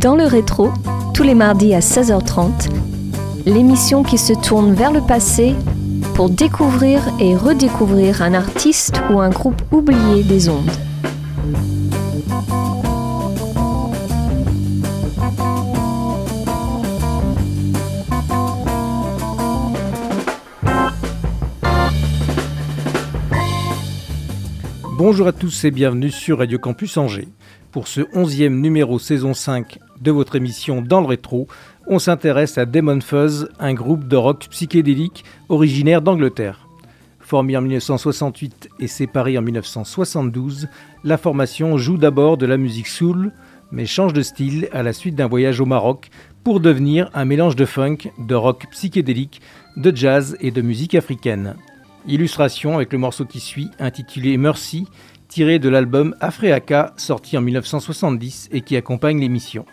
Dans le rétro, tous les mardis à 16h30, l'émission qui se tourne vers le passé pour découvrir et redécouvrir un artiste ou un groupe oublié des ondes. Bonjour à tous et bienvenue sur Radio Campus Angers. Pour ce 11e numéro saison 5 de votre émission Dans le rétro, on s'intéresse à Demon Fuzz, un groupe de rock psychédélique originaire d'Angleterre. Formé en 1968 et séparé en 1972, la formation joue d'abord de la musique soul, mais change de style à la suite d'un voyage au Maroc pour devenir un mélange de funk, de rock psychédélique, de jazz et de musique africaine. Illustration avec le morceau qui suit, intitulé Mercy, tiré de l'album Afreaka, sorti en 1970 et qui accompagne l'émission.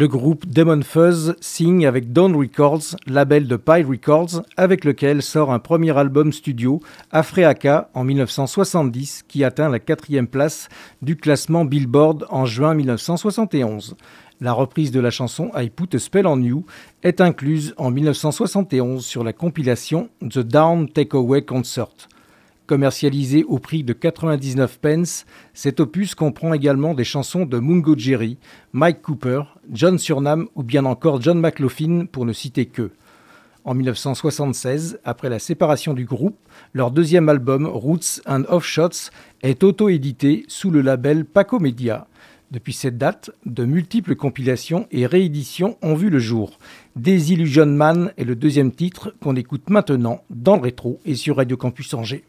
Le groupe Demon Fuzz signe avec Dawn Records, label de Pie Records, avec lequel sort un premier album studio, Afreaka, en 1970, qui atteint la quatrième place du classement Billboard en juin 1971. La reprise de la chanson I Put a Spell on You est incluse en 1971 sur la compilation The Down Takeaway Concert. Commercialisé au prix de 99 pence, cet opus comprend également des chansons de Mungo Jerry, Mike Cooper, John Surnam ou bien encore John McLaughlin pour ne citer que. En 1976, après la séparation du groupe, leur deuxième album Roots and Offshots est auto-édité sous le label Paco Media. Depuis cette date, de multiples compilations et rééditions ont vu le jour. Desillusion Man est le deuxième titre qu'on écoute maintenant dans le rétro et sur Radio Campus Angers.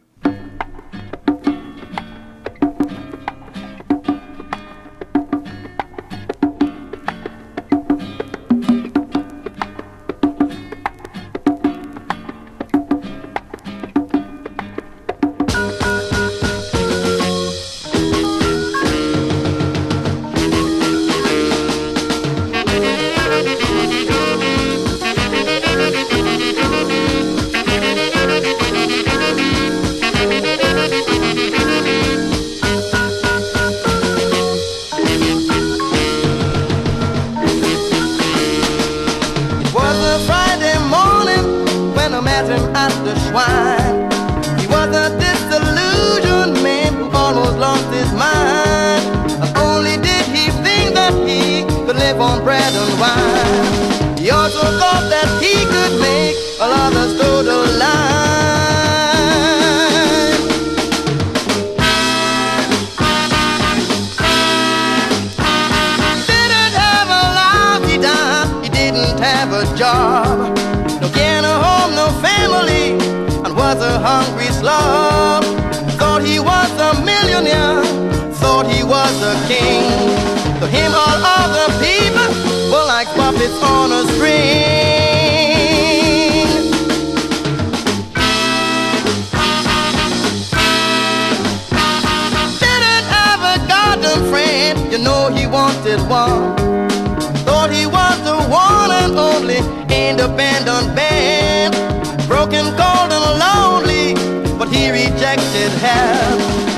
had at the swine. He was a disillusioned man who almost lost his mind. Not only did he think that he could live on bread and wine, he also thought that he could make all others go to On. Didn't have a garden friend, you know he wanted one. Thought he was the one and only. Broken, cold, and lonely, but he rejected.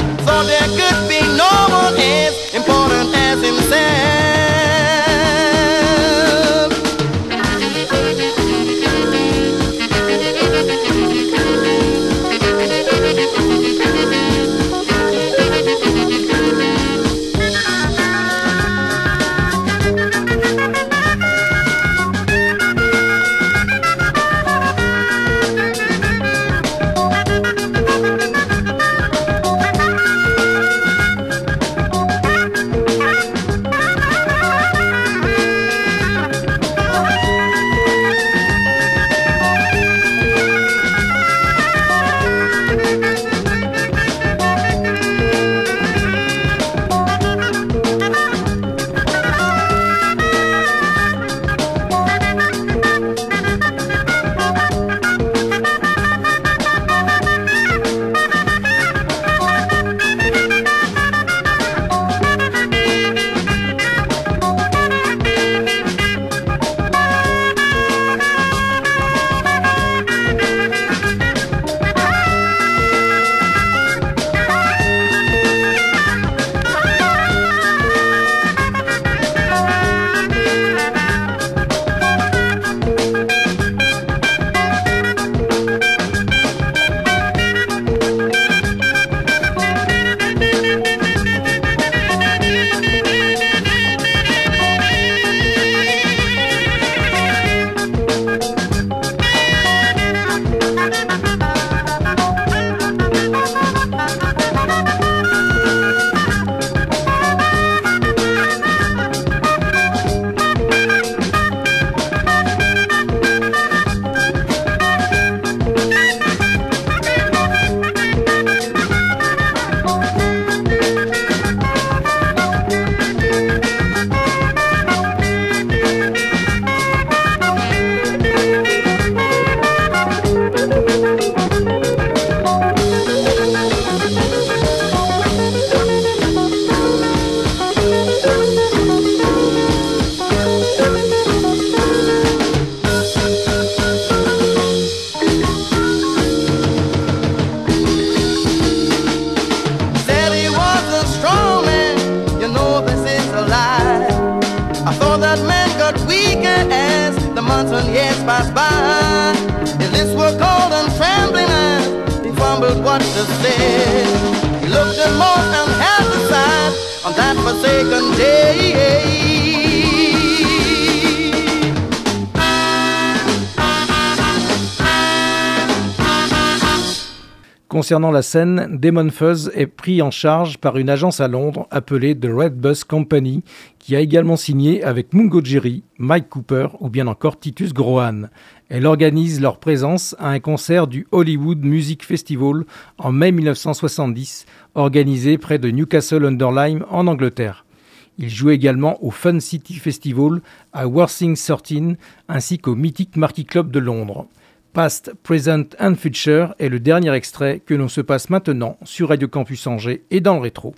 Pass by. His lips were cold and trembling as he fumbled what to say. He looked at most and to sigh on that forsaken day. Concernant la scène, Demon Fuzz est pris en charge par une agence à Londres appelée The Red Bus Company, qui a également signé avec Mungo Jerry, Mike Cooper ou bien encore Titus Grohan. Elle organise leur présence à un concert du Hollywood Music Festival en mai 1970, organisé près de Newcastle under Lyme en Angleterre. Ils jouent également au Fun City Festival à Worthing 13 ainsi qu'au mythique Marquis Club de Londres. Past, Present and Future est le dernier extrait que l'on se passe maintenant sur Radio Campus Angers et dans le rétro.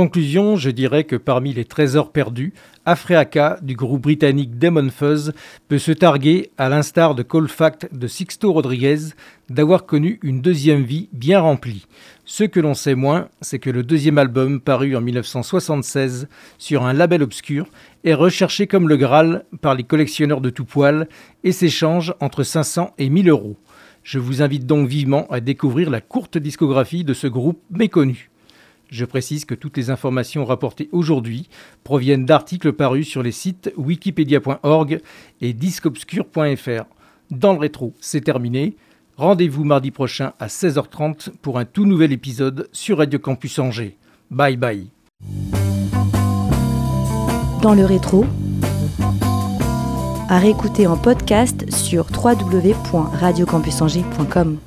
Conclusion, je dirais que parmi les trésors perdus, Afreaka du groupe britannique Demon Fuzz peut se targuer, à l'instar de Colfact de Sixto Rodriguez, d'avoir connu une deuxième vie bien remplie. Ce que l'on sait moins, c'est que le deuxième album, paru en 1976 sur un label obscur, est recherché comme le Graal par les collectionneurs de tout poil et s'échange entre 500 et 1000 euros. Je vous invite donc vivement à découvrir la courte discographie de ce groupe méconnu. Je précise que toutes les informations rapportées aujourd'hui proviennent d'articles parus sur les sites wikipedia.org et discobscure.fr. Dans le rétro, c'est terminé. Rendez-vous mardi prochain à 16h30 pour un tout nouvel épisode sur Radio Campus Angers. Bye bye. Dans le rétro, à réécouter en podcast sur www.radiocampusangers.com.